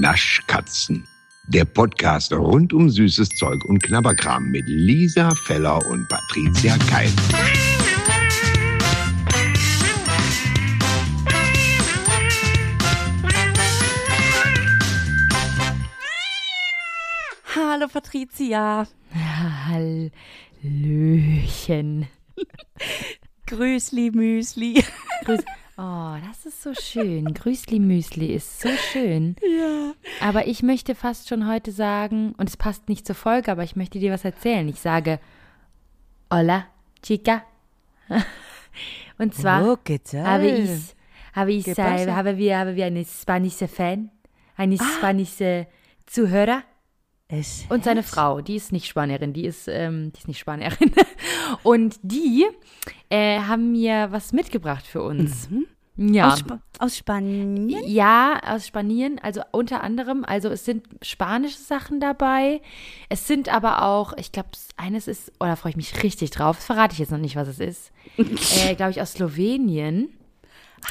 Naschkatzen. Der Podcast rund um süßes Zeug und Knabberkram mit Lisa Feller und Patricia Keil. Hallo Patricia. Hallöchen. Grüßli Müsli. Grüß oh, das ist so schön. Grüßli Müsli ist so schön. Ja. Aber ich möchte fast schon heute sagen, und es passt nicht zur Folge, aber ich möchte dir was erzählen. Ich sage Hola, chica. Und zwar Oh, habe ich, habe ich, ¿Qué äh, haben wir, haben wir eine spanische Fan, eine Ah. spanische Zuhörer. Es Und seine Frau, die ist nicht Spanierin, die ist, ähm, die ist nicht Spanierin. Und die äh, haben mir was mitgebracht für uns. Ja. aus, Sp aus Spanien. Ja, aus Spanien, also unter anderem, also es sind spanische Sachen dabei. Es sind aber auch, ich glaube, eines ist, oh, da freue ich mich richtig drauf, das verrate ich jetzt noch nicht, was es ist. äh, glaube ich, aus Slowenien.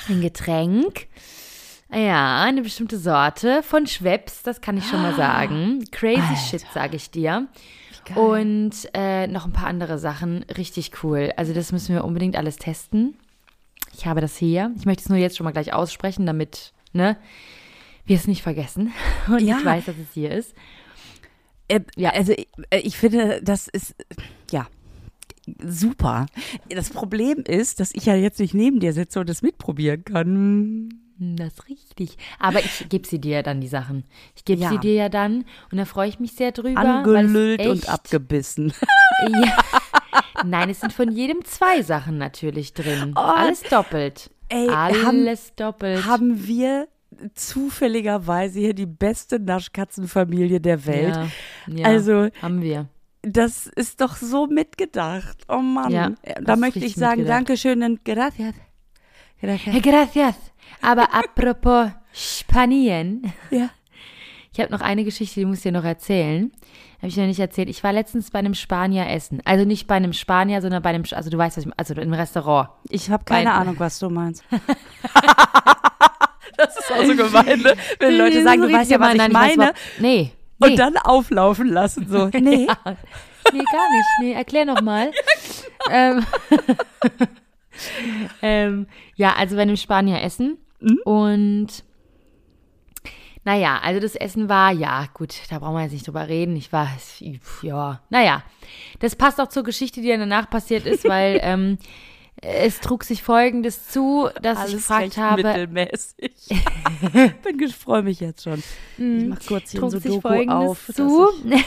Ein Getränk. Ja, eine bestimmte Sorte von Schweppes, das kann ich schon mal sagen. Crazy Shit, sage ich dir. Und äh, noch ein paar andere Sachen. Richtig cool. Also das müssen wir unbedingt alles testen. Ich habe das hier. Ich möchte es nur jetzt schon mal gleich aussprechen, damit ne, wir es nicht vergessen. Und Ja. ich weiß, dass es hier ist. Äh, Ja. Also ich, äh, ich finde, das ist ja super. Das Problem ist, dass ich ja jetzt nicht neben dir sitze und es mitprobieren kann. Hm, Das ist richtig. Aber ich gebe sie dir dann, die Sachen. Ich gebe Ja. sie dir ja dann. Und da freue ich mich sehr drüber. Angelüllt und abgebissen. Ja. Nein, es sind von jedem zwei Sachen natürlich drin. Alles doppelt. Oh. Ey, haben- Alles doppelt. Haben wir zufälligerweise hier die beste Naschkatzenfamilie der Welt. Ja, ja, Also- haben wir. Das ist doch so mitgedacht. Oh Mann. Ja, da möchte ich sagen. Dankeschön und gracias. Gracias. Gracias. Aber apropos Spanien. Ja. Ich habe noch eine Geschichte, die muss ich dir noch erzählen. Habe ich noch nicht erzählt. Ich war letztens bei einem Spanier essen. Also nicht bei einem Spanier, sondern bei einem, also du weißt, was ich also im Restaurant. Ich habe keine Weil- Ahnung, was du meinst. das ist auch so gemein, ne? Wenn Leute sagen, du weißt ja, was ich Nein, meine. weiß, was- nee. nee. Und dann auflaufen lassen, so. Nee. Ja. Nee, gar nicht. Nee, erklär noch mal. ähm, ähm, ja, also bei einem Spanier essen. Mhm. Und naja, also das Essen war, ja, gut, da brauchen wir jetzt nicht drüber reden. Ich war, ja, naja. Das passt auch zur Geschichte, die dann danach passiert ist, weil ähm, es trug sich folgendes zu, dass ich gefragt habe, mittelmäßig. Bin ich freue mich jetzt schon. Ich mach kurz hier trug so sich Doku folgendes auf. dass zu, ich-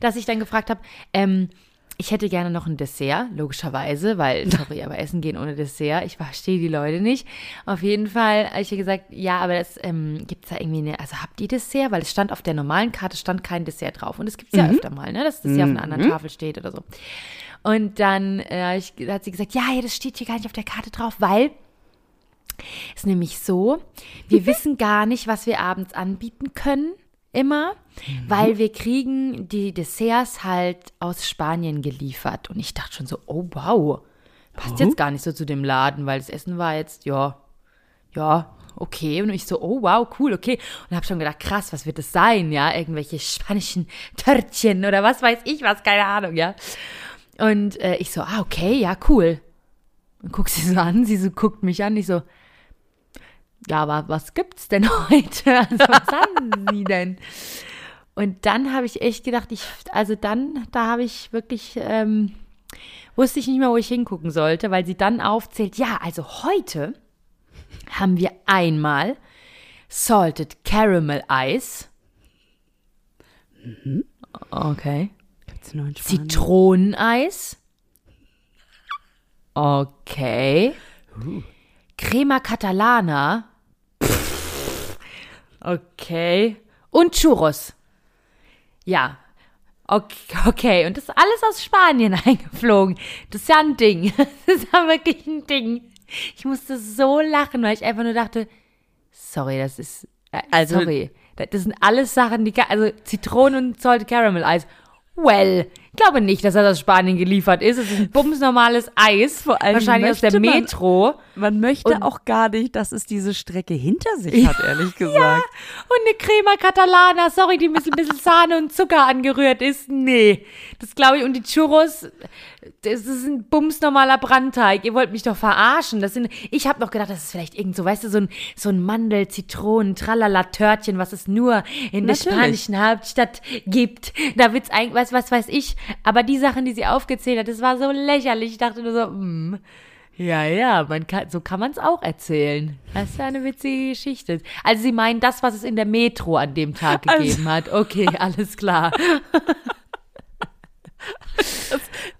dass ich dann gefragt habe, ähm, ich hätte gerne noch ein Dessert, logischerweise, weil, sorry, aber essen gehen ohne Dessert, ich verstehe die Leute nicht. Auf jeden Fall habe ich ihr gesagt, ja, aber das ähm, gibt es da irgendwie eine, also habt ihr Dessert? Weil es stand auf der normalen Karte, stand kein Dessert drauf. Und das gibt es ja öfter mal, ne, dass das ja auf einer anderen Tafel steht oder so. Und dann äh, ich, hat sie gesagt, ja, ja, das steht hier gar nicht auf der Karte drauf, weil ist nämlich so, wir wissen gar nicht, was wir abends anbieten können, immer, weil wir kriegen die Desserts halt aus Spanien geliefert. Und ich dachte schon so, oh wow, passt jetzt gar nicht so zu dem Laden, weil das Essen war jetzt, ja, ja, okay. Und ich so, oh wow, cool, okay. Und habe schon gedacht, krass, was wird das sein, ja? Irgendwelche spanischen Törtchen oder was weiß ich was, keine Ahnung, ja. Und äh, ich so, ah, okay, ja, cool. Und guck sie so an, sie so guckt mich an, ich so, ja, aber was gibt's denn heute? Also, was haben Sie denn? Und dann habe ich echt gedacht, ich, also dann, da habe ich wirklich, ähm, wusste ich nicht mehr, wo ich hingucken sollte, weil sie dann aufzählt, ja, also heute haben wir einmal Salted Caramel. Okay. Nur in Spanien? Zitroneneis. Okay. Crema Catalana. Okay. Und Churros. Ja. Okay, okay. Und das ist alles aus Spanien eingeflogen. Das ist ja ein Ding. Das ist ja wirklich ein Ding. Ich musste so lachen, weil ich einfach nur dachte, sorry, das ist, äh, Also- sorry. Das sind alles Sachen, die, also Zitronen und Salted Caramel Eis. Well, ich glaube nicht, dass das aus Spanien geliefert ist. Es ist ein bumsnormales Eis. Vor allem wahrscheinlich aus der Metro. Man möchte auch gar nicht, dass es diese Strecke hinter sich hat, ehrlich gesagt. Und eine Crema Catalana, sorry, die mit ein bisschen Sahne und Zucker angerührt ist. Nee, das glaube ich. Und die Churros, das ist ein bumsnormaler Brandteig. Ihr wollt mich doch verarschen. Das sind, ich habe noch gedacht, das ist vielleicht irgend so, weißt du, so ein, so ein Mandel, Zitronen, Tralala-Törtchen, was es nur in der Natürlich. spanischen Hauptstadt gibt. Da wird's eigentlich, was, was weiß ich. Aber die Sachen, die sie aufgezählt hat, das war so lächerlich. Ich dachte nur so, hm, ja, ja, man kann, so kann man es auch erzählen. Das ist ja eine witzige Geschichte. Also sie meinen das, was es in der Metro an dem Tag Also- gegeben hat. Okay, alles klar.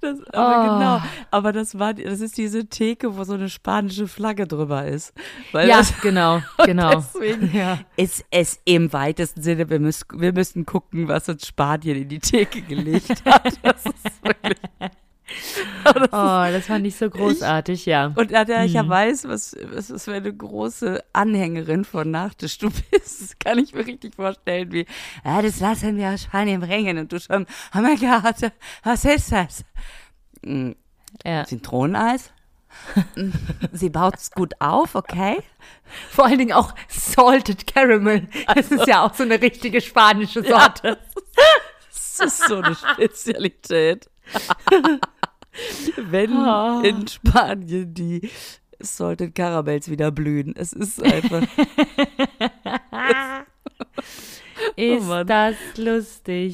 Das, aber Oh. genau. Aber das war, das ist diese Theke, wo so eine spanische Flagge drüber ist. Ja, das, genau, genau. deswegen Ja. ist es im weitesten Sinne, wir müssen, wir müssen gucken, was uns Spanien in die Theke gelegt hat. Das ist wirklich, Oh, das fand ich so großartig, ja. und da der ich ja Mhm. weiß, was, was, was für eine große Anhängerin von Nachtisch du bist, das kann ich mir richtig vorstellen, wie, ja, das lassen wir aus Spanien bringen. Und du schon, oh mein Gott, was ist das? Mm, ja. Zitroneneis. Sie baut es gut auf, okay? Vor allen Dingen auch Salted Caramel. Das ist ja auch so eine richtige spanische Sorte. Das ist so eine Spezialität. Wenn Oh. in Spanien die Salted Caramels wieder blühen. Es ist einfach. Ist Mann. das lustig.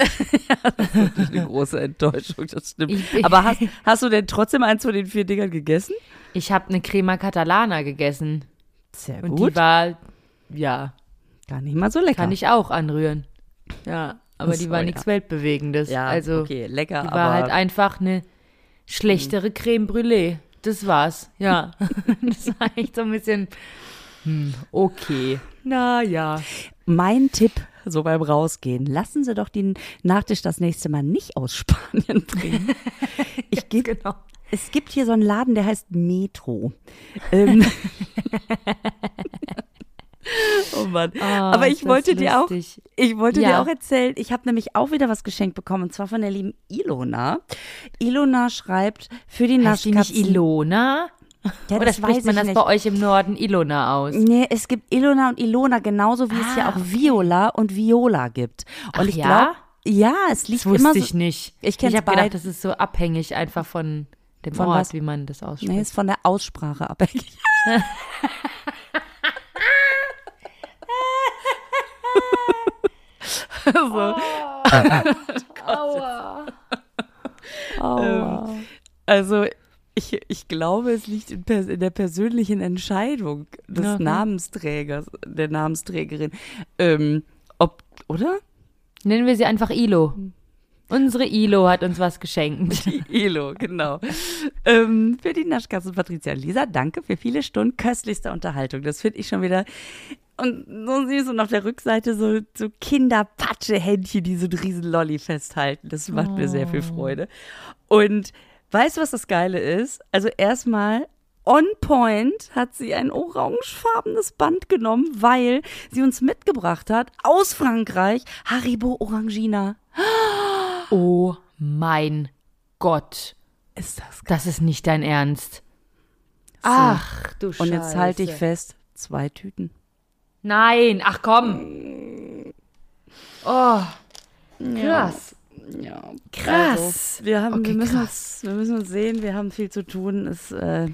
eine große Enttäuschung, das stimmt. Ich- Aber hast, hast du denn trotzdem eins von den vier Dingern gegessen? Ich habe eine Crema Catalana gegessen. Sehr Und die war, ja, Gar nicht mal so lecker. kann ich auch anrühren. Ja, aber Ach die war ja. nichts Weltbewegendes. ja, also, okay, lecker, die war halt einfach eine schlechtere Creme Brûlée. Das war's, ja. das war echt so ein bisschen, hm, okay. Na ja. mein Tipp so beim Rausgehen, lassen Sie doch den Nachtisch das nächste Mal nicht aus Spanien bringen. Ich gebe Genau. Es gibt hier so einen Laden, der heißt Metro. Ähm. oh Mann. Aber ich wollte dir auch, ich wollte dir Ja. auch erzählen, ich habe nämlich auch wieder was geschenkt bekommen und zwar von der lieben Ilona. Ilona schreibt für die Heißt die Naschkatzen. nicht Ilona? Ja, Oder das spricht weiß man das nicht. bei euch im Norden Ilona aus? Nee, es gibt Ilona und Ilona, genauso wie es ja Ah, auch Viola und Viola gibt. Und Ach ich ja? glaube, ja, es liegt Das wusste immer so. ich nicht. Ich kenn's ich habe gedacht, das ist so abhängig einfach von dem Von Ort, was? wie man das ausspricht. Nee, ist von der Aussprache abhängig. also, Aua. Ähm, also ich, ich glaube, es liegt in, in der persönlichen Entscheidung des Okay. Namensträgers, der Namensträgerin. Ähm, ob, oder? Nennen wir sie einfach Ilo. Unsere Ilo hat uns was geschenkt. Die Elo, genau. ähm, für die Naschkatzen Patricia Lisa, danke für viele Stunden köstlichster Unterhaltung. Das finde ich schon wieder. Und so süß und auf der Rückseite so, so Kinderpatsche-Händchen, die so einen riesen Lolli festhalten. Das macht mir sehr viel Freude. Und weißt du, was das Geile ist? Also erstmal on point hat sie ein orangefarbenes Band genommen, weil sie uns mitgebracht hat aus Frankreich Haribo Orangina. Oh mein Gott. Ist das Das ist nicht dein Ernst. Ach, du Scheiße. Und jetzt halte ich fest, zwei Tüten. Nein, ach komm. Oh, krass. Ja, Krass. Also, wir haben, Okay, wir müssen krass. uns, wir müssen uns sehen, wir haben viel zu tun. Es, äh,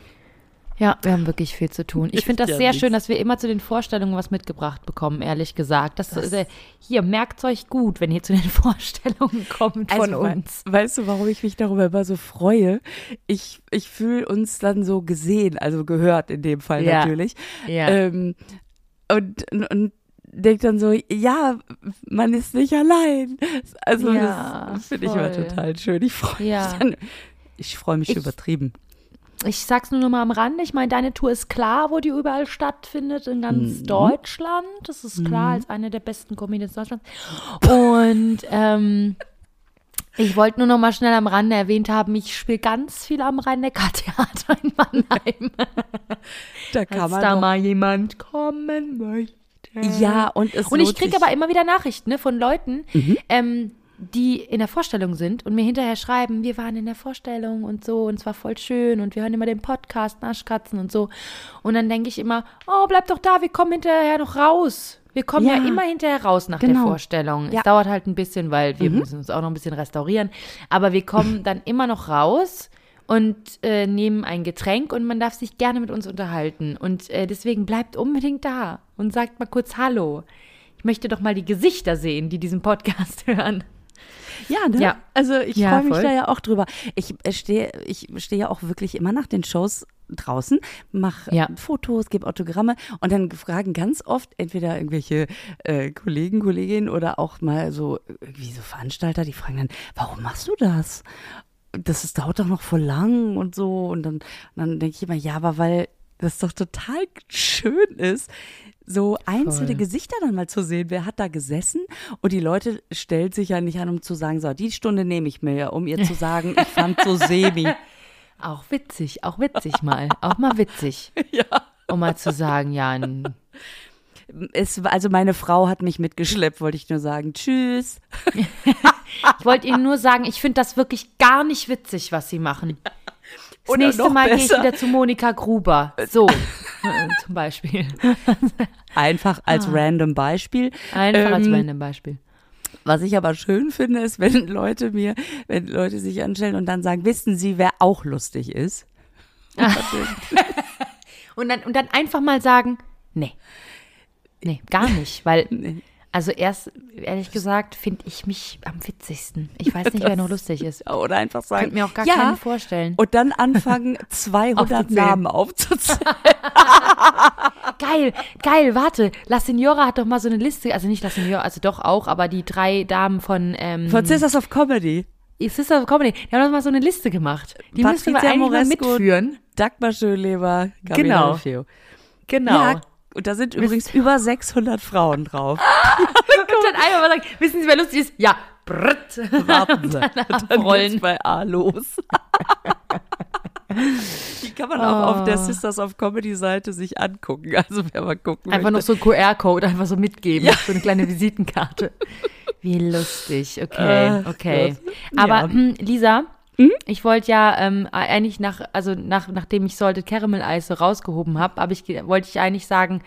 Ja, wir haben wirklich viel zu tun. Ich finde das Ja, sehr nichts. schön, dass wir immer zu den Vorstellungen was mitgebracht bekommen, ehrlich gesagt. Das, äh, hier, merkt euch gut, wenn ihr zu den Vorstellungen kommt von also, wei- uns. Weißt du, warum ich mich darüber immer so freue? Ich, ich fühle uns dann so gesehen, also gehört in dem Fall Ja. natürlich. Ja. Ähm, und, und, und denkt dann so, ja, man ist nicht allein. Also Ja, das finde ich immer total schön. Ich freue mich dann. Ich freue mich Ich- übertrieben. Ich sag's nur noch mal am Rande. Ich meine, deine Tour ist klar, wo die überall stattfindet, in ganz Mhm. Deutschland. Das ist klar, als eine der besten Comedians Deutschlands. Und ähm, ich wollte nur noch mal schnell am Rande erwähnt haben, ich spiele ganz viel am Rhein-Neckar-Theater in Mannheim. Da kann Als man da mal jemand kommen möchte. Ja, und es Und ich kriege aber immer wieder Nachrichten ne, von Leuten, Mhm. ähm, die in der Vorstellung sind und mir hinterher schreiben, wir waren in der Vorstellung und so und es war voll schön und wir hören immer den Podcast Naschkatzen und so. Und dann denke ich immer, oh, bleib doch da, wir kommen hinterher noch raus. Wir kommen ja, Ja. immer hinterher raus nach der Genau. Vorstellung. Ja. Mhm. Es dauert halt ein bisschen, weil wir müssen uns auch noch ein bisschen restaurieren. Aber wir kommen dann immer noch raus und äh, nehmen ein Getränk und man darf sich gerne mit uns unterhalten. Und äh, deswegen bleibt unbedingt da und sagt mal kurz Hallo. Ich möchte doch mal die Gesichter sehen, die diesen Podcast hören. Ja, ne? Ja. Also ich Ja, freue mich voll. da ja auch drüber. Ich äh, stehe ich stehe ja auch wirklich immer nach den Shows draußen, mache Ja. Fotos, gebe Autogramme und dann fragen ganz oft entweder irgendwelche äh, Kollegen, Kolleginnen oder auch mal so irgendwie so Veranstalter, die fragen dann, warum machst du das? Das ist, dauert doch noch voll lang und so und dann, dann denke ich immer, ja, aber weil das doch total schön ist, so einzelne Voll. Gesichter dann mal zu sehen. Wer hat da gesessen? Und die Leute stellt sich ja nicht an, um zu sagen, so, die Stunde nehme ich mir, um ihr zu sagen, ich fand so semi. Auch witzig, auch witzig mal. Auch mal witzig. Ja. Um mal zu sagen, ja, Es, also meine Frau hat mich mitgeschleppt, wollte ich nur sagen. Tschüss. ich wollte Ihnen nur sagen, ich finde das wirklich gar nicht witzig, was Sie machen. Das Oder nächste Mal gehe ich wieder zu Monika Gruber. So, äh, zum Beispiel. Einfach als random Beispiel. Einfach als Ähm, random Beispiel. Was ich aber schön finde, ist, wenn Leute mir, wenn Leute sich anstellen und dann sagen, wissen Sie, wer auch lustig ist? Und dann, und dann einfach mal sagen, nee. Nee, gar nicht, weil, Nee. Also erst, ehrlich gesagt, finde ich mich am witzigsten. Ich weiß nicht, wer noch lustig ist. Oder einfach sagen, Könnte mir auch gar ja, keinen vorstellen. Und dann anfangen, 200 Aufzuzählen. Namen aufzuzählen. Geil, geil, warte. La Signora hat doch mal so eine Liste, also nicht La Signora, also doch auch, aber die drei Damen von, ähm, Von Sisters of Comedy. Sister of Comedy, die haben doch mal so eine Liste gemacht. Die müsste man Patricia eigentlich mal Moresco. mitführen. Dagmar Schönleber, Gabriele Genau. Genau. Ja, und da sind übrigens über 600 Frauen drauf. Und dann einfach mal sagen, wissen Sie, wer lustig ist? Ja, brrrt. Warten Sie. Dann Dann geht's bei A los. Die kann man auch auf der Oh. Sisters of Comedy Seite sich angucken. Also wer mal gucken Einfach noch möchte. so einen QR-Code einfach so mitgeben, so eine kleine Visitenkarte. Wie lustig, okay, Ach okay. Gott. Aber Ja. hm, Lisa, ich wollte ja ähm, eigentlich nach, also nach, nachdem ich Salted Caramel Eis so rausgehoben habe, hab ich, wollte ich eigentlich sagen,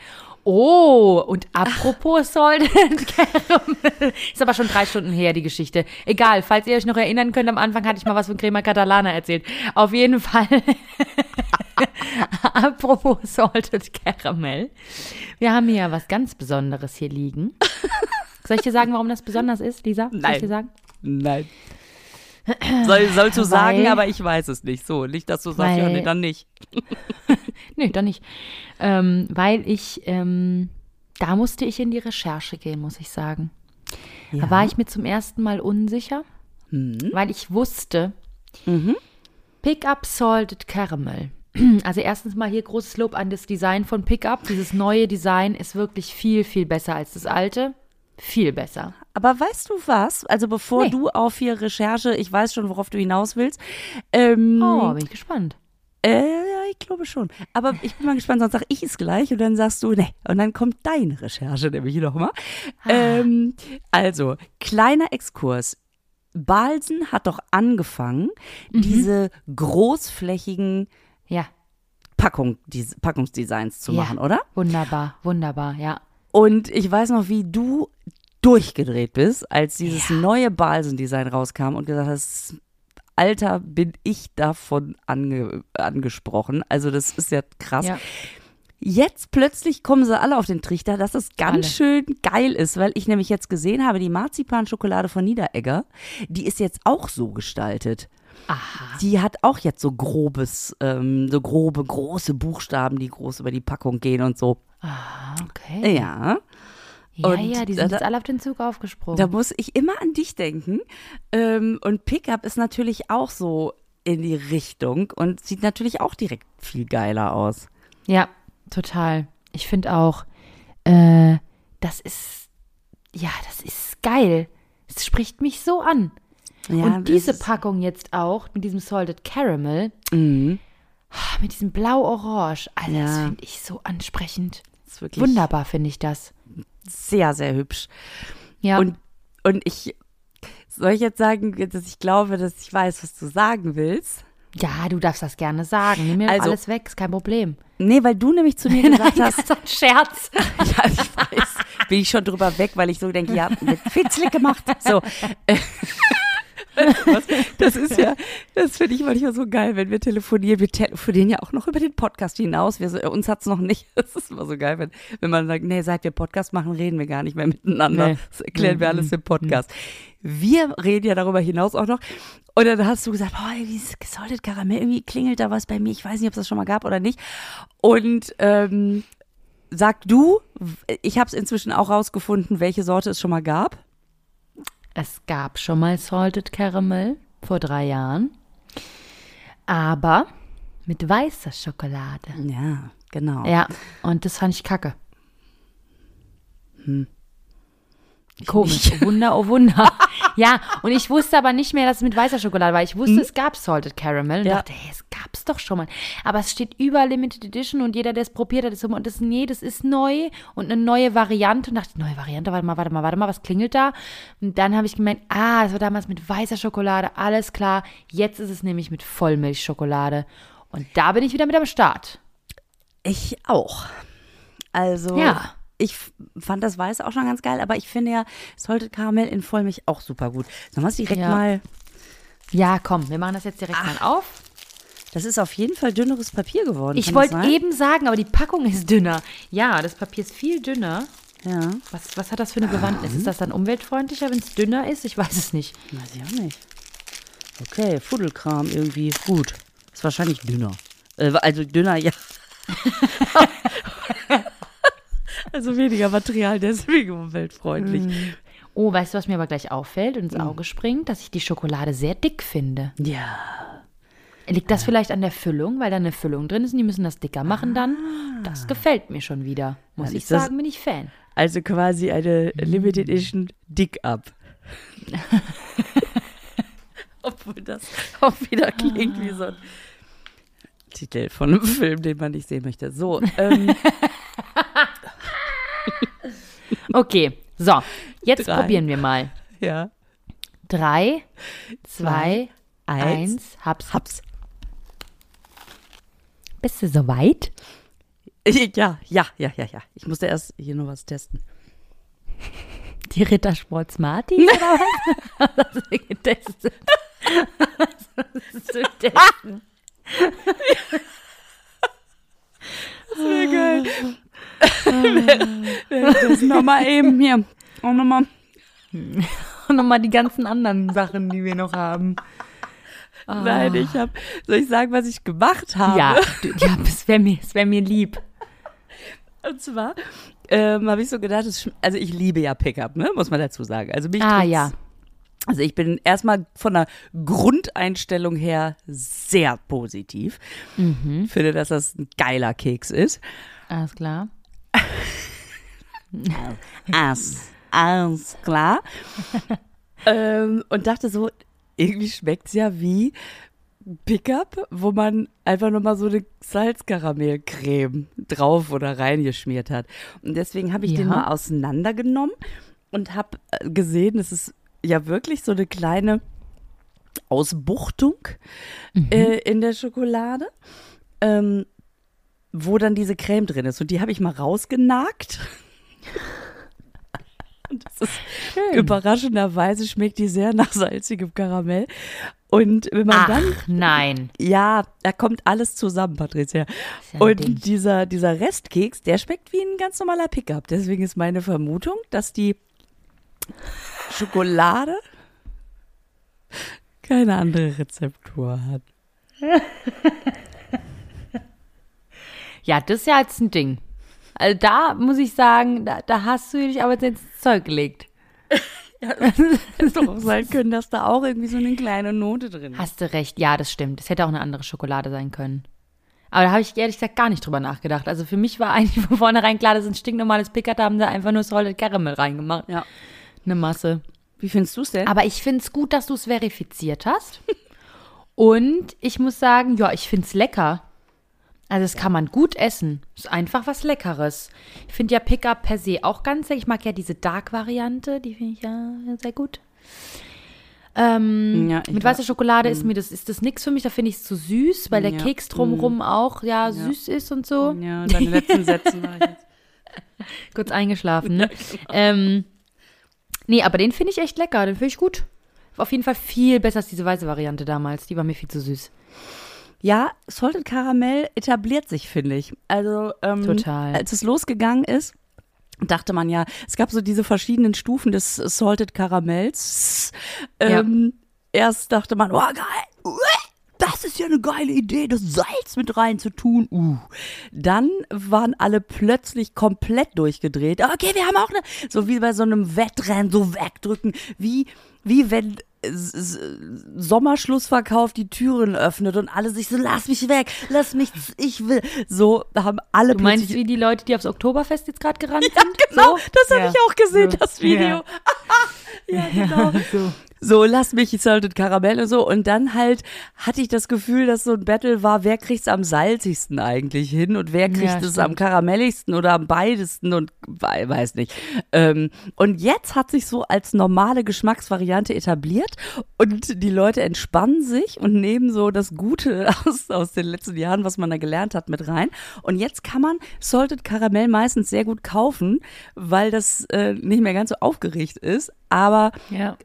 oh, und apropos Salted Caramel, ist aber schon drei Stunden her, die Geschichte. Egal, falls ihr euch noch erinnern könnt, am Anfang hatte ich mal was von Crema Catalana erzählt. Auf jeden Fall. Apropos Salted Caramel. Wir haben hier was ganz Besonderes hier liegen. Soll ich dir sagen, warum das besonders ist, Lisa? Soll ich Nein. dir sagen? Nein. Soll, sollst du sagen, aber ich weiß es nicht. So, nicht, dass du sagst, ja, nee, dann nicht. Nee, dann nicht. Ähm, weil ich, ähm, da musste ich in die Recherche gehen, muss ich sagen. Da war ich mir zum ersten Mal unsicher, weil ich wusste, Pick Up Salted Caramel. Also erstens mal hier großes Lob an das Design von Pickup. Dieses neue Design ist wirklich viel, viel besser als das alte. Viel besser. Aber weißt du was? Also bevor Nee. du auf hier Recherche, ich weiß schon, worauf du hinaus willst. Ähm, Oh, bin ich gespannt. Äh, ich glaube schon. Aber ich bin mal gespannt, sonst sag ich es gleich und dann sagst du, ne. Und dann kommt deine Recherche nämlich nochmal. Ähm, also, kleiner Exkurs. Balsen hat doch angefangen, diese großflächigen Ja, Packung, diese Packungsdesigns zu Ja. machen, oder? wunderbar, wunderbar, ja. Und ich weiß noch, wie du durchgedreht bist, als dieses neue Balsen-Design rauskam und gesagt hast, Alter, bin ich davon ange angesprochen. Also das ist ja krass. Ja. Jetzt plötzlich kommen sie alle auf den Trichter, dass es ganz Alle. schön geil ist, weil ich nämlich jetzt gesehen habe, die Marzipanschokolade von Niederegger, die ist jetzt auch so gestaltet. Aha. Die hat auch jetzt so grobes, ähm, so grobe, große Buchstaben, die groß über die Packung gehen und so. Ah, okay. Ja. Ja, Und ja, die da- sind da- jetzt alle auf den Zug aufgesprungen. Da muss ich immer an dich denken. Ähm, und Pickup ist natürlich auch so in die Richtung und sieht natürlich auch direkt viel geiler aus. Ja, total. Ich finde auch, äh, das ist, ja, das ist geil. Es spricht mich so an. Ja, Und diese Packung jetzt auch mit diesem Salted Caramel, Mhm. mit diesem Blau-Orange, also das Ja. finde ich so ansprechend. Ist wirklich Wunderbar finde ich das. sehr, sehr hübsch. Ja, Und, und ich, Soll ich jetzt sagen, dass ich glaube, dass ich weiß, was du sagen willst? Ja, du darfst das gerne sagen. Nimm mir Also- alles weg, ist kein Problem. Nee, weil du nämlich zu mir gesagt Nein, hast, das ist ein Scherz. ja, ich weiß, bin ich schon drüber weg, weil ich so denke, ja, mit Fitzlick gemacht. So. Weißt du was? Das ist ja, das finde ich manchmal so geil, wenn wir telefonieren. Wir telefonieren ja auch noch über den Podcast hinaus. Wir, uns hat's noch nicht. Das ist immer so geil, wenn, wenn man sagt, nee, seit wir Podcast machen, reden wir gar nicht mehr miteinander. Nee. Das erklären wir alles im Podcast. Wir reden ja darüber hinaus auch noch. Und dann hast du gesagt, oh, dieses Salted Karamell, irgendwie klingelt da was bei mir. Ich weiß nicht, ob es das schon mal gab oder nicht. Und ähm, sag du, ich habe es inzwischen auch rausgefunden, welche Sorte es schon mal gab. Es gab schon mal Salted Caramel vor drei Jahren. Aber mit weißer Schokolade. Ja, genau. Ja, und das fand ich kacke. Komisch. Oh Wunder, oh Wunder. ja, und ich wusste aber nicht mehr, dass es mit weißer Schokolade war. Ich wusste, es gab Salted Caramel und Ja. dachte, hey, es gab's doch schon mal. Aber es steht überall Limited Edition und jeder, der es probiert hat, ist so, und das, nee, das ist neu und eine neue Variante. Und dachte, neue Variante, warte mal, warte mal, warte mal, was klingelt da? Und dann habe ich gemeint, ah, das war damals mit weißer Schokolade, alles klar. Jetzt ist es nämlich mit Vollmilchschokolade. Und da bin ich wieder mit am Start. Ich auch. Also, Ja. Ich fand das Weiße auch schon ganz geil, aber ich finde ja Salted Caramel in Vollmilch auch super gut. Sollen wir es direkt Ja. mal, Ja, komm, wir machen das jetzt direkt mal auf. das ist auf jeden Fall dünneres Papier geworden. Ich wollte eben sagen, aber die Packung ist dünner. Ja, das Papier ist viel dünner. Ja, Was, was hat das für eine Bewandtnis? Ist das dann umweltfreundlicher, wenn es dünner ist? Ich weiß es nicht. weiß ich auch nicht. Okay, Fuddelkram irgendwie. Gut. Ist wahrscheinlich dünner. Äh, also dünner, ja. also weniger Material, deswegen umweltfreundlich. Oh, weißt du, was mir aber gleich auffällt und ins Auge springt? Dass ich die Schokolade sehr dick finde. Ja. Liegt das vielleicht an der Füllung, weil da eine Füllung drin ist und die müssen das dicker machen dann? Das gefällt mir schon wieder. Muss Dann ich sagen, bin ich Fan. Also quasi eine Limited Edition Dick Up. Obwohl das auch wieder klingt wie so ein Titel von einem Film, den man nicht sehen möchte. So, ähm, Okay, so, jetzt Drei. probieren wir mal. ja. Drei, zwei, Eins. eins, hab's. Hab's. Bist du soweit? Ja, ja, ja, ja, ja. Ich musste erst hier noch was testen. Die Rittersport Smarties oder was? Was hast du getestet? Was hast du testen? Das wäre geil. Das nochmal eben hier. Auch nochmal. Und nochmal die ganzen anderen Sachen, die wir noch haben. Nein, ich habe. Soll ich sagen, was ich gemacht habe? Ja, ja, es wäre mir, es wär mir lieb. Und zwar ähm, habe ich so gedacht, also ich liebe ja Pickup, ne? muss man dazu sagen. Also mich Ah, ja. Also ich bin erstmal von der Grundeinstellung her sehr positiv. Mhm. Finde, dass das ein geiler Keks ist. Alles klar. Alles, alles klar. ähm, und dachte so, irgendwie schmeckt es ja wie Pickup, wo man einfach nochmal so eine Salzkaramellcreme drauf oder reingeschmiert hat. Und deswegen habe ich den Ja. mal auseinandergenommen und habe gesehen, es ist ja wirklich so eine kleine Ausbuchtung äh, in der Schokolade, ähm, wo dann diese Creme drin ist. Und die habe ich mal rausgenagt. Überraschenderweise schmeckt die sehr nach salzigem Karamell. Und wenn man dann Ach, nein. ja, da kommt alles zusammen, Patricia. ja Und Ding. dieser, dieser Restkeks, der schmeckt wie ein ganz normaler Pickup. Deswegen ist meine Vermutung, dass die Schokolade keine andere Rezeptur hat. Ja, das ist ja jetzt ein Ding. Also da muss ich sagen, da, da hast du dich aber jetzt ins Zeug gelegt. Es doch auch sein können, dass da auch irgendwie so eine kleine Note drin ist. Hast du recht, ja, das stimmt. Es hätte auch eine andere Schokolade sein können. Aber da habe ich ehrlich gesagt gar nicht drüber nachgedacht. Also für mich war eigentlich von vornherein klar, das ist ein stinknormales Pickard, da haben sie einfach nur Salted Caramel reingemacht. Ja. Eine Masse. Wie findest du es denn? Aber ich finde es gut, dass du es verifiziert hast. Und ich muss sagen, ja, ich finde es lecker. Also das kann man gut essen. Ist einfach was Leckeres. Ich finde ja Pickup per se auch ganz lecker. Ich mag ja diese Dark-Variante, die finde ich ja sehr gut. Ähm, Ja, mit weißer Schokolade ist mir das, ist das nix für mich, da finde ich es zu süß, weil der Ja. Mhm. Keks drumrum auch ja, süß ist und so. Ja, deine letzten Sätze war ich jetzt. Kurz eingeschlafen, ne? ähm, nee, aber den finde ich echt lecker, den finde ich gut. Auf jeden Fall viel besser als diese weiße Variante damals, die war mir viel zu süß. Ja, Salted Caramel etabliert sich, finde ich. Also, ähm, Total. als es losgegangen ist, dachte man ja, es gab so diese verschiedenen Stufen des Salted Karamells. Ähm, Erst dachte man, oh geil, das ist ja eine geile Idee, das Salz mit rein zu tun. Uh. Dann waren alle plötzlich komplett durchgedreht. Okay, wir haben auch eine, so wie bei so einem Wettrennen, so wegdrücken, wie, wie wenn Sommerschlussverkauf die Türen öffnet und alle sich so, lass mich weg, lass mich, ich will. So haben alle Du meinst, wie die Leute, die aufs Oktoberfest jetzt gerade gerannt sind? Genau, so? das habe Ja. ich auch gesehen, So. das Video. Ja, genau. so. So, lass mich Salted Karamell und so. Und dann halt hatte ich das Gefühl, dass so ein Battle war, wer kriegt's am salzigsten eigentlich hin und wer kriegt Ja, es stimmt. am karamelligsten oder am beidesten und we- weiß nicht. Ähm, und jetzt hat sich so als normale Geschmacksvariante etabliert und die Leute entspannen sich und nehmen so das Gute aus, aus den letzten Jahren, was man da gelernt hat, mit rein. Und jetzt kann man Salted Karamell meistens sehr gut kaufen, weil das äh, nicht mehr ganz so aufgeregt ist, aber Ja.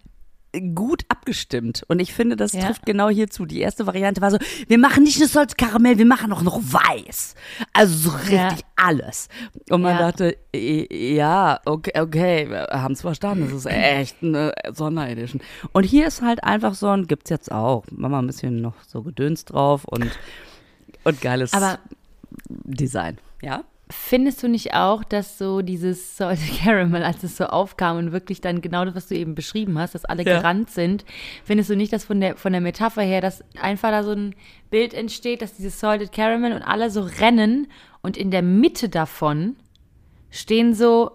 Gut abgestimmt. Und ich finde, das Ja. trifft genau hierzu. Die erste Variante war so, wir machen nicht nur Salz Karamell, wir machen auch noch weiß. Also so richtig Ja. alles. Und man Ja. dachte, ja, okay, okay, wir haben es verstanden. Das ist echt eine Sonderedition. Und hier ist halt einfach so ein, gibt's jetzt auch. Machen wir ein bisschen noch so Gedöns drauf und, und geiles Aber Design. Ja? Findest du nicht auch, dass so dieses Salted Caramel, als es so aufkam und wirklich dann genau das, was du eben beschrieben hast, dass alle Ja. gerannt sind, findest du nicht, dass von der, von der Metapher her, dass einfach da so ein Bild entsteht, dass dieses Salted Caramel und alle so rennen und in der Mitte davon stehen so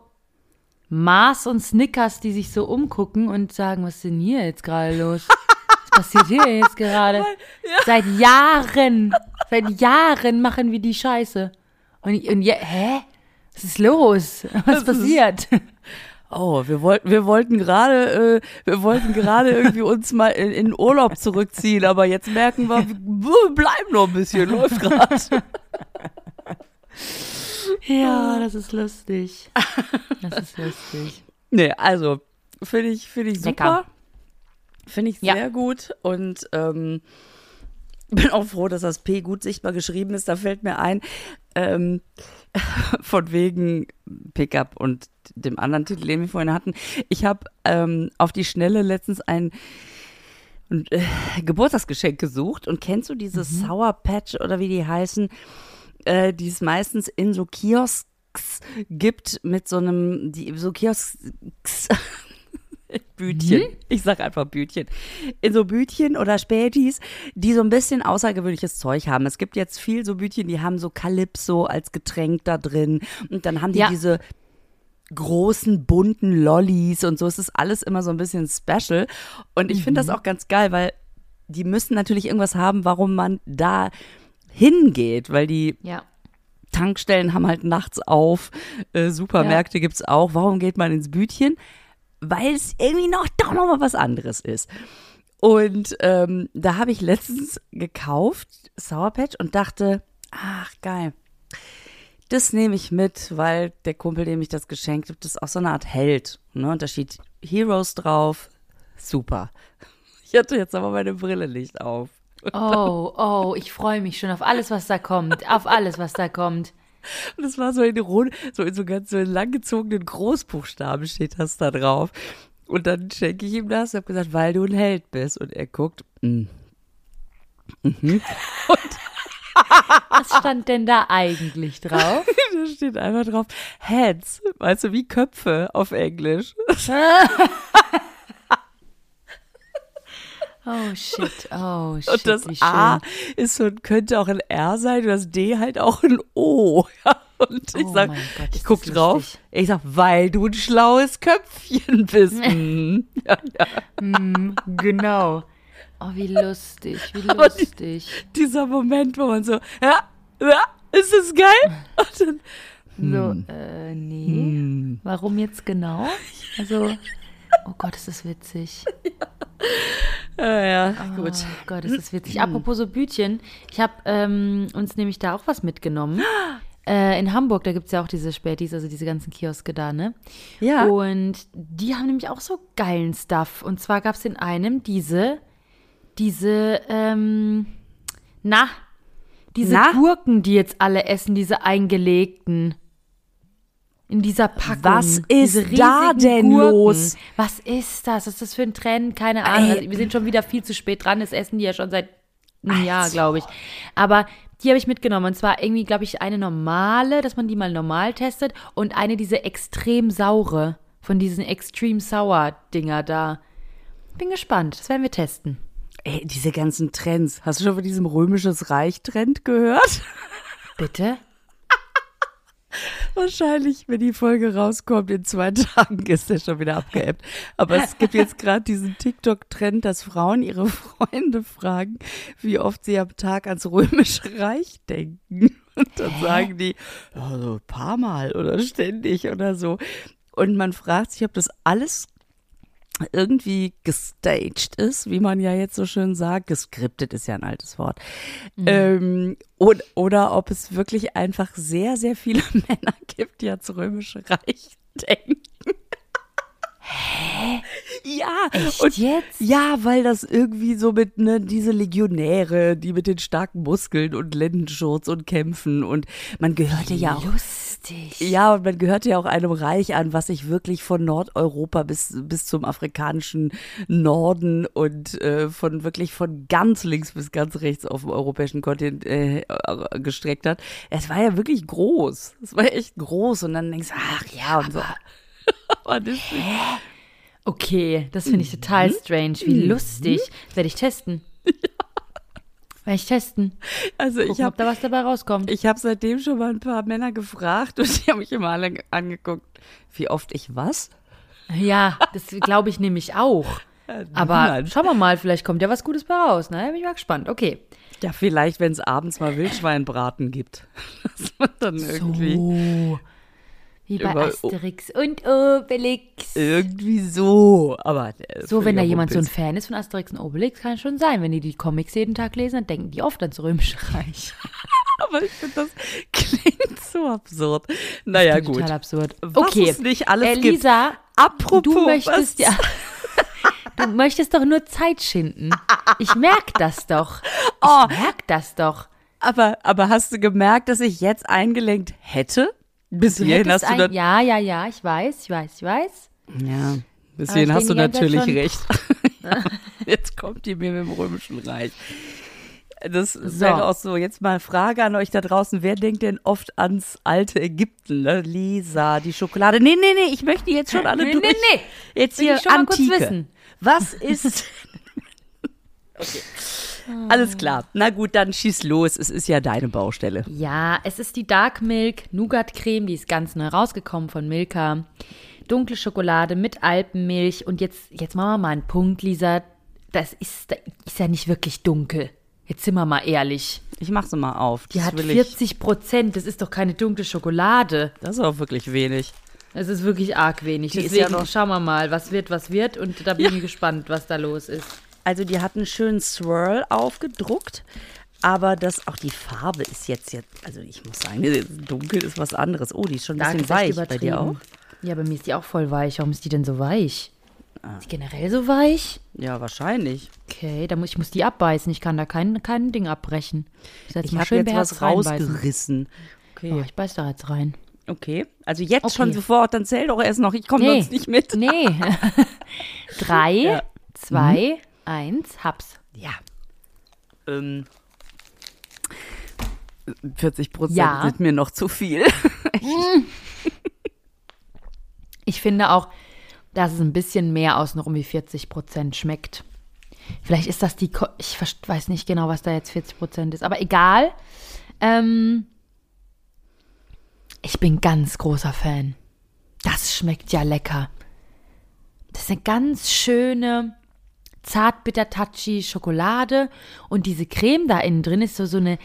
Mars und Snickers, die sich so umgucken und sagen, was ist denn hier jetzt gerade los? Was passiert hier jetzt gerade? Seit Jahren, seit Jahren machen wir die Scheiße. Und, und je, hä? Was ist los? Was passiert? Oh, wir wollten, wir wollten gerade, äh, wir wollten gerade irgendwie uns mal in, in Urlaub zurückziehen, aber jetzt merken wir, wir bleiben noch ein bisschen, läuft gerade. Ja, das ist lustig. Das ist lustig. Nee, also, finde ich, finde ich super. Finde ich Ja. sehr gut und ähm, bin auch froh, dass das P gut sichtbar geschrieben ist. Da fällt mir ein, ähm, von wegen Pickup und dem anderen Titel, den wir vorhin hatten. Ich habe ähm, auf die Schnelle letztens ein äh, Geburtstagsgeschenk gesucht und kennst du diese Sour Patch oder wie die heißen, äh, die es meistens in so Kiosks gibt mit so einem, die so Kiosks Bütchen. Ich sag einfach Bütchen. In so Bütchen oder Spätis, die so ein bisschen außergewöhnliches Zeug haben. Es gibt jetzt viel so Bütchen, die haben so Calypso als Getränk da drin. Und dann haben die Ja. diese großen bunten Lollis und so. Es ist alles immer so ein bisschen special. Und ich finde das auch ganz geil, weil die müssen natürlich irgendwas haben, warum man da hingeht, weil die Ja. Tankstellen haben halt nachts auf, äh, Supermärkte gibt's auch. Warum geht man ins Bütchen? Weil es irgendwie noch doch noch mal was anderes ist. Und ähm, da habe ich letztens gekauft, Sour Patch, und dachte, ach geil, das nehme ich mit, weil der Kumpel, dem ich das geschenkt habe, das ist auch so eine Art Held. Ne? Und da steht Heroes drauf. Super. Ich hatte jetzt aber meine Brille nicht auf. Oh, oh, ich freue mich schon auf alles, was da kommt. Auf alles, was da kommt. Und es war so in so in so ganz so langgezogenen Großbuchstaben steht das da drauf. Und dann schenke ich ihm das und habe gesagt, weil du ein Held bist. Und er guckt, mm. mhm. Was stand denn da eigentlich drauf? da steht einfach drauf, Heads, weißt du, wie Köpfe auf Englisch. Oh shit, oh shit. Und das. A ist so, könnte auch ein R sein und das D halt auch ein O. Ja, und ich Oh sag, mein Gott, ich guck das drauf, lustig. ich sag, weil du ein schlaues Köpfchen bist. Mm. ja, ja. Mm, genau. Oh, wie lustig, wie Aber die- lustig. Dieser Moment, wo man so, ja, ja, ist es geil? Und dann, So, äh, nee. Hm. Warum jetzt genau? Also, oh Gott, ist das witzig. Äh, ja, Gut. Oh Gott, das ist witzig. Apropos so Bütchen, ich habe ähm, uns nämlich da auch was mitgenommen. Äh, in Hamburg, da gibt es ja auch diese Spätis, also diese ganzen Kioske da, ne? Ja. Und die haben nämlich auch so geilen Stuff. Und zwar gab es in einem diese, diese, ähm, na, diese Na? Gurken, die jetzt alle essen, diese eingelegten. In dieser Packung. Was ist da denn Gurken. los? Was ist das? Was ist das für ein Trend? Keine Ahnung. Also, wir sind schon wieder viel zu spät dran. Das essen die ja schon seit einem Jahr, glaube ich. Aber die habe ich mitgenommen. Und zwar irgendwie, glaube ich, eine normale, dass man die mal normal testet. Und eine diese extrem saure. Von diesen Extreme Sour Dinger da. Bin gespannt. Das werden wir testen. Ey, diese ganzen Trends. Hast du schon von diesem römisches Reich-Trend gehört? Bitte? Wahrscheinlich, wenn die Folge rauskommt, in zwei Tagen ist der schon wieder abgeebbt. Aber es gibt jetzt gerade diesen TikTok-Trend, dass Frauen ihre Freunde fragen, wie oft sie am Tag ans Römische Reich denken. Und dann sagen die, ja, so ein paar Mal oder ständig oder so. Und man fragt sich, ob das alles irgendwie gestaged ist, wie man ja jetzt so schön sagt. Geskriptet ist ja ein altes Wort. Ähm, und, oder ob es wirklich einfach sehr, sehr viele Männer gibt, die ans Römische Reich denken. Hä? Ja, Echt und jetzt? ja, weil das irgendwie so mit, ne, diese Legionäre, die mit den starken Muskeln und Lendenschurz und Kämpfen und man gehörte ja auch Lustig. ja, und man gehörte ja auch einem Reich an, was sich wirklich von Nordeuropa bis, bis zum afrikanischen Norden und äh, von wirklich von ganz links bis ganz rechts auf dem europäischen Kontinent äh, gestreckt hat. Es war ja wirklich groß. Es war echt groß. Und dann denkst du, ach ja, und so. Aber das, Okay, das finde ich total strange. Wie lustig. Das werde ich testen. Werde ich testen. also ich Gucken, ob habe da was dabei rauskommt. ich hab seitdem schon mal ein paar Männer gefragt und die haben mich immer alle angeguckt, wie oft ich was? Ja, das glaube ich nämlich auch. Aber niemand. schauen wir mal, vielleicht kommt ja was Gutes bei raus. Ne? Bin ich mal gespannt. Okay. Ja, vielleicht, wenn es abends mal Wildschweinbraten gibt. Dass man dann irgendwie. So. Wie bei Über- Asterix und Obelix. Irgendwie so. Aber äh, So, wenn da jemand so ein. Fan ist von Asterix und Obelix, kann schon sein. Wenn die die Comics jeden Tag lesen, dann denken die oft ans Römische Reich. Aber ich finde, das klingt so absurd. Naja, Klingt gut. Total absurd. Was okay. es nicht alles äh, gibt. Apropos, du möchtest ja. Du möchtest doch nur Zeit schinden. Ich merk das doch. Ich Oh. merk das doch. Aber, aber hast du gemerkt, dass ich jetzt eingelenkt hätte? Bis Du hierhin hast du ein, ja, ja, ja, ich weiß, ich weiß, ich weiß. Ja, bis hierhin hast du natürlich recht. jetzt kommt die mir mit dem Römischen Reich. Das So. wäre auch so. Jetzt mal Frage an euch da draußen. Wer denkt denn oft ans alte Ägypten? Ne? Lisa, die Schokolade. Nee, nee, nee, ich möchte jetzt schon alle Nee, durch. nee, nee. Jetzt Will hier ich schon mal kurz Antike. wissen. Was ist... okay. Alles klar. Na gut, dann schieß los. Es ist ja deine Baustelle. Ja, es ist die Dark Milk Nougat Creme, die ist ganz neu rausgekommen von Milka. Dunkle Schokolade mit Alpenmilch und jetzt jetzt machen wir mal einen Punkt, Lisa. Das ist, das ist ja nicht wirklich dunkel. Jetzt sind wir mal ehrlich. Ich mach sie mal auf. Die Das hat will 40 Prozent. Das ist doch keine dunkle Schokolade. Das ist auch wirklich wenig. Das ist wirklich arg wenig. Die Deswegen ja schauen wir mal, was wird, was wird. Und da bin ich gespannt, was da los ist. Also die hat einen schönen Swirl aufgedruckt, aber das auch die Farbe ist jetzt jetzt, also ich muss sagen, dunkel ist was anderes. Oh, die ist schon ein bisschen weich. Bei dir auch? Ja, bei mir ist die auch voll weich. Warum ist die denn so weich? Ah. Ist die generell so weich? Ja, wahrscheinlich. Okay, da muss ich muss die abbeißen. Ich kann da kein, kein Ding abbrechen. Ich, Ich habe jetzt was rausgerissen. Oh, Okay. ich beiß da jetzt rein. Okay. Also jetzt Okay. schon sofort, dann zähl doch erst noch. Ich komme sonst nicht mit. Nee. Drei, Ja. zwei, eins, hab's. Ja. Ähm, 40 Prozent Ja. sind mir noch zu viel. Ich finde auch, dass es ein bisschen mehr außenrum wie 40 Prozent schmeckt. Vielleicht ist das die, Ko ich weiß nicht genau, was da jetzt 40 Prozent ist, aber egal. Ähm, ich bin ganz großer Fan. Das schmeckt ja lecker. Das ist eine ganz schöne, zartbitter-touchy Schokolade und diese Creme da innen drin ist so, so eine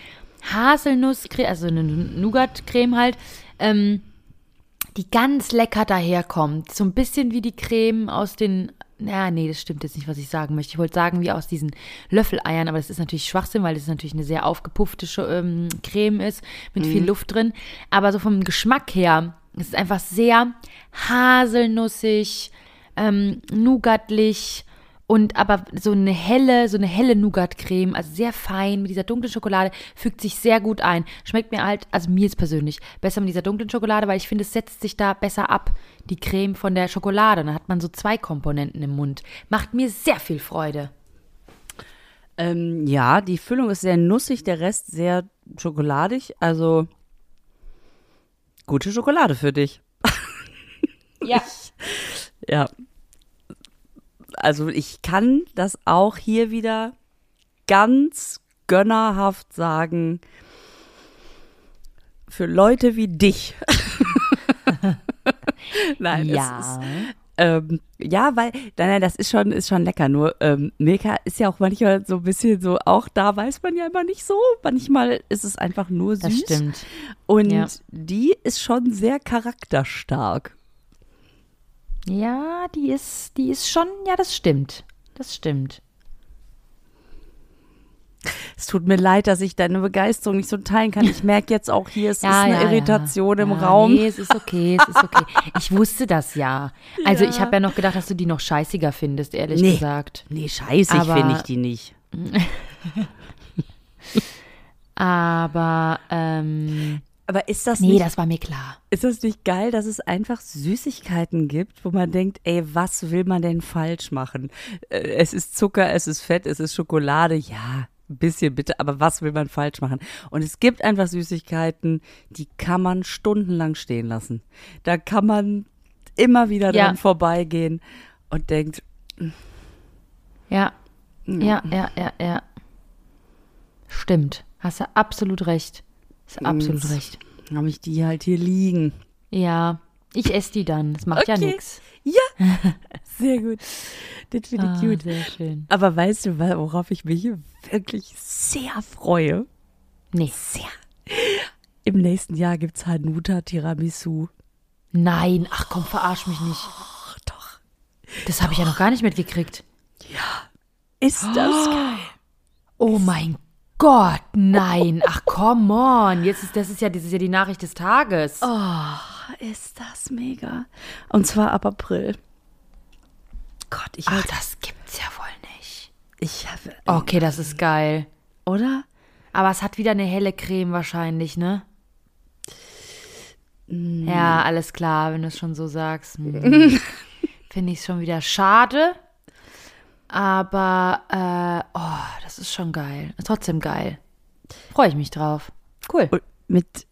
Haselnusscreme, also eine Nougat-Creme halt, ähm, die ganz lecker daherkommt. So ein bisschen wie die Creme aus den na, nee, das stimmt jetzt nicht, was ich sagen möchte. Ich wollte sagen, wie aus diesen Löffeleiern, aber das ist natürlich Schwachsinn, weil das natürlich eine sehr aufgepuffte ähm, Creme ist, mit viel Luft drin. Aber so vom Geschmack her, es ist einfach sehr haselnussig, ähm, nougatlich und aber so eine helle, so eine helle Nougat-Creme, also sehr fein mit dieser dunklen Schokolade, fügt sich sehr gut ein. Schmeckt mir halt, also mir jetzt persönlich, besser mit dieser dunklen Schokolade, weil ich finde, es setzt sich da besser ab, die Creme von der Schokolade. Dann hat man so zwei Komponenten im Mund. Macht mir sehr viel Freude. Ähm, ja, die Füllung ist sehr nussig, der Rest sehr schokoladig. Also gute Schokolade für dich. Ja. Ja. Also ich kann das auch hier wieder ganz gönnerhaft sagen. Für Leute wie dich. Nein, Ja. es ist, ähm, ja, weil, nein, nein, das ist schon, ist schon lecker. Nur ähm, Milka ist ja auch manchmal so ein bisschen so, auch da weiß man ja immer nicht so. Manchmal ist es einfach nur süß. Das stimmt. Und Ja. die ist schon sehr charakterstark. Ja, die ist, die ist schon, ja, das stimmt. Das stimmt. Es tut mir leid, dass ich deine Begeisterung nicht so teilen kann. Ich merke jetzt auch hier, es ist eine Irritation im ja, Raum. Nee, es ist okay, es ist okay. Ich wusste das ja. Also ich habe ja noch gedacht, dass du die noch scheißiger findest, ehrlich Nee. gesagt. Nee, scheiße, Aber- finde ich die nicht. Aber ähm, Aber ist das nee, nicht, das war mir klar. ist das nicht geil, dass es einfach Süßigkeiten gibt, wo man denkt, ey, was will man denn falsch machen? Äh, Es ist Zucker, es ist Fett, es ist Schokolade, ja, ein bisschen bitte, aber was will man falsch machen? Und es gibt einfach Süßigkeiten, die kann man stundenlang stehen lassen. Da kann man immer wieder Ja. dran vorbeigehen und denkt, Ja. Ja, ja, ja, ja. Stimmt. Hast du absolut recht. Hast absolut Jetzt recht. habe ich die halt hier liegen. Ja. Ich esse die dann. Das macht ja Okay. nichts. Sehr gut. Das finde ich Ah, gut. sehr schön. Aber weißt du, worauf ich mich wirklich sehr freue? Nee. Sehr. Im nächsten Jahr gibt es Hanuta Tiramisu. Nein. Ach komm, verarsch mich nicht. Doch. Das habe ich ja noch gar nicht mitgekriegt. Ist das geil? Oh mein Gott, nein. Ach, come on. Jetzt ist, das ist ja, das ist ja die Nachricht des Tages. Ist das mega. Und zwar ab April. Gott, ich, Ach, das gibt's ja wohl nicht. ich habe. Okay, das ist geil. Oder? Aber es hat wieder eine helle Creme wahrscheinlich, ne? Ja, alles klar, wenn du es schon so sagst. Hm. Finde ich es schon wieder schade. Aber, äh, oh, das ist schon geil. Ist trotzdem geil. Freue ich mich drauf. Cool. Und mit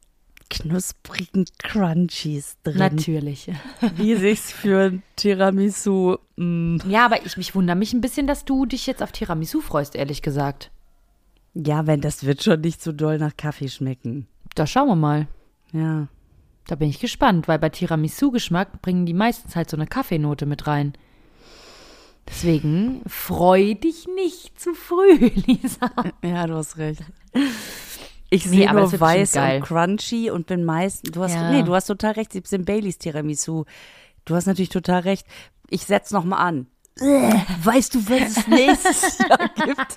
knusprigen Crunchies drin. Natürlich. Wie sich's für ein Tiramisu. mm, Ja, aber ich mich wundere mich ein bisschen, dass du dich jetzt auf Tiramisu freust, ehrlich gesagt. Ja, wenn das wird schon nicht so doll nach Kaffee schmecken. Da schauen wir mal. Ja. Da bin ich gespannt, weil bei Tiramisu-Geschmack bringen die meistens halt so eine Kaffeenote mit rein. Deswegen freu dich nicht zu früh, Lisa. Ja, du hast recht. Ich Nee, sehe aber nur weiß und crunchy und bin meist. Du hast, Ja. nee, du hast total recht. 17 Baileys Tiramisu. Du hast natürlich total recht. Ich setz noch mal an. Weißt du, was es nächstes Jahr gibt?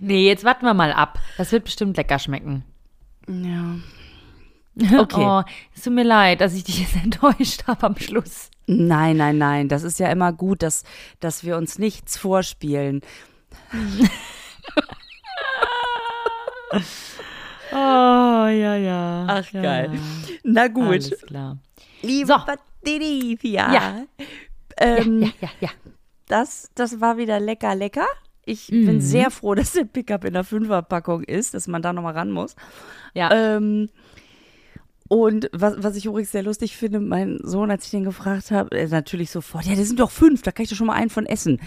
Nee, jetzt warten wir mal ab. Das wird bestimmt lecker schmecken. Ja. Okay. Oh, es tut mir leid, dass ich dich jetzt enttäuscht habe am Schluss. Nein, nein, nein. Das ist ja immer gut, dass, dass wir uns nichts vorspielen. Oh, ja, ja. Ach, ja, geil. Ja. Na gut. Alles klar. Liebe So. Patricia. Ja. Ähm, Ja, ja, ja. das, das war wieder lecker, lecker. Ich bin sehr froh, dass der Pickup in der Fünferpackung ist, dass man da nochmal ran muss. Ja. Ähm, und was, was ich übrigens sehr lustig finde, mein Sohn, als ich den gefragt habe, er natürlich sofort, ja, das sind doch fünf, da kann ich doch schon mal einen von essen.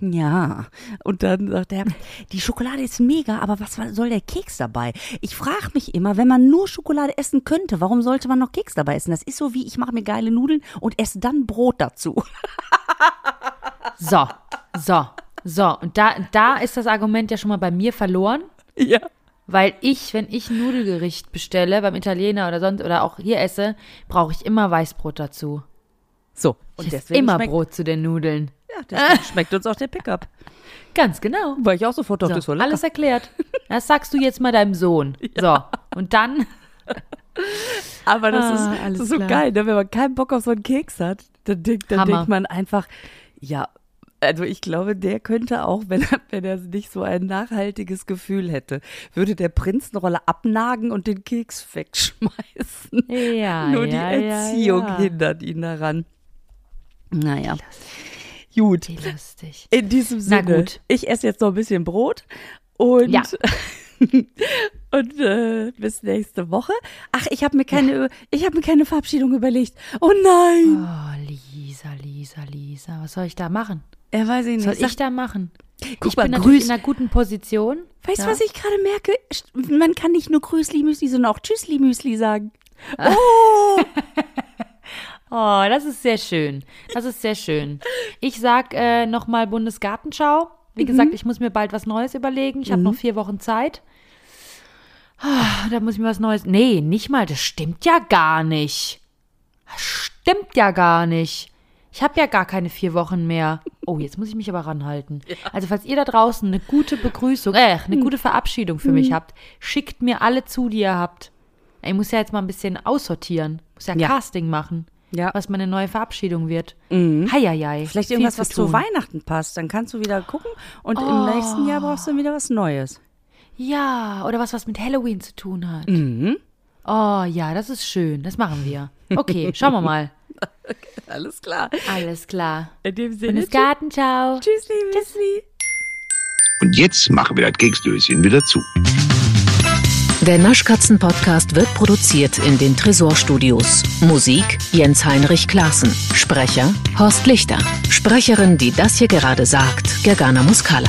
Ja, und dann sagt er, die Schokolade ist mega, aber was soll der Keks dabei? Ich frage mich immer, wenn man nur Schokolade essen könnte, warum sollte man noch Keks dabei essen? Das ist so wie, ich mache mir geile Nudeln und esse dann Brot dazu. So, so, so. Und da, da ist das Argument ja schon mal bei mir verloren. Ja. Weil ich, wenn ich ein Nudelgericht bestelle, beim Italiener oder sonst oder auch hier esse, brauche ich immer Weißbrot dazu. So, Und Ich deswegen immer Brot zu den Nudeln. Ja, deswegen schmeckt uns auch der Pickup. Ganz genau. Weil ich auch sofort dachte, So, das war lecker. alles erklärt. Das sagst du jetzt mal deinem Sohn. So, und dann Aber das, Ah, ist, das ist so klar. geil, ne? wenn man keinen Bock auf so einen Keks hat, dann, denkt, dann denkt man einfach, ja, also ich glaube, der könnte auch, wenn er, wenn er nicht so ein nachhaltiges Gefühl hätte, würde der Prinz eine Rolle abnagen und den Keks wegschmeißen. Ja, Nur die ja, ja, Erziehung ja. hindert ihn daran. Naja. Gut. Wie lustig. In diesem Na Sinne, gut. ich esse jetzt noch ein bisschen Brot und, Ja. und äh, bis nächste Woche. Ach, ich habe mir keine, ich habe mir keine Verabschiedung überlegt. Oh nein, Oh, Lisa, Lisa, Lisa. Was soll ich da machen? Er weiß ich nicht. Soll ich da machen? Guck ich mal, bin natürlich grüß- in einer guten Position. weißt du, Ja. was ich gerade merke? Man kann nicht nur Grüßli Müsli, sondern auch Tschüssli Müsli sagen. Oh, das ist sehr schön. Das ist sehr schön. Ich sag äh, nochmal Bundesgartenschau. Wie gesagt, ich muss mir bald was Neues überlegen. Ich habe noch vier Wochen Zeit. Ah, da muss ich mir was Neues. Nee, nicht mal. Das stimmt ja gar nicht. Das stimmt ja gar nicht. Ich habe ja gar keine vier Wochen mehr. Oh, jetzt muss ich mich aber ranhalten. Also, falls ihr da draußen eine gute Begrüßung, äh, eine gute Verabschiedung für mich habt, schickt mir alle zu, die ihr habt. Ich muss ja jetzt mal ein bisschen aussortieren. Muss ja, Ja. Casting machen Ja. was meine neue Verabschiedung wird. Heieiei. Vielleicht viel irgendwas, zu was tun. zu Weihnachten passt. Dann kannst du wieder gucken und im nächsten Jahr brauchst du dann wieder was Neues. Ja, oder was, was mit Halloween zu tun hat. Mhm. Oh ja, das ist schön. Das machen wir. Okay, schauen wir mal. Alles klar. Alles klar. In dem Sinne. Bundesgarten, ciao. Tschüssli, Müsli. Und jetzt machen wir das Keksdöschen wieder zu. Der Naschkatzen-Podcast wird produziert in den Tresorstudios. Musik Jens Heinrich Klaassen. Sprecher Horst Lichter. Sprecherin, die das hier gerade sagt, Gergana Muscala.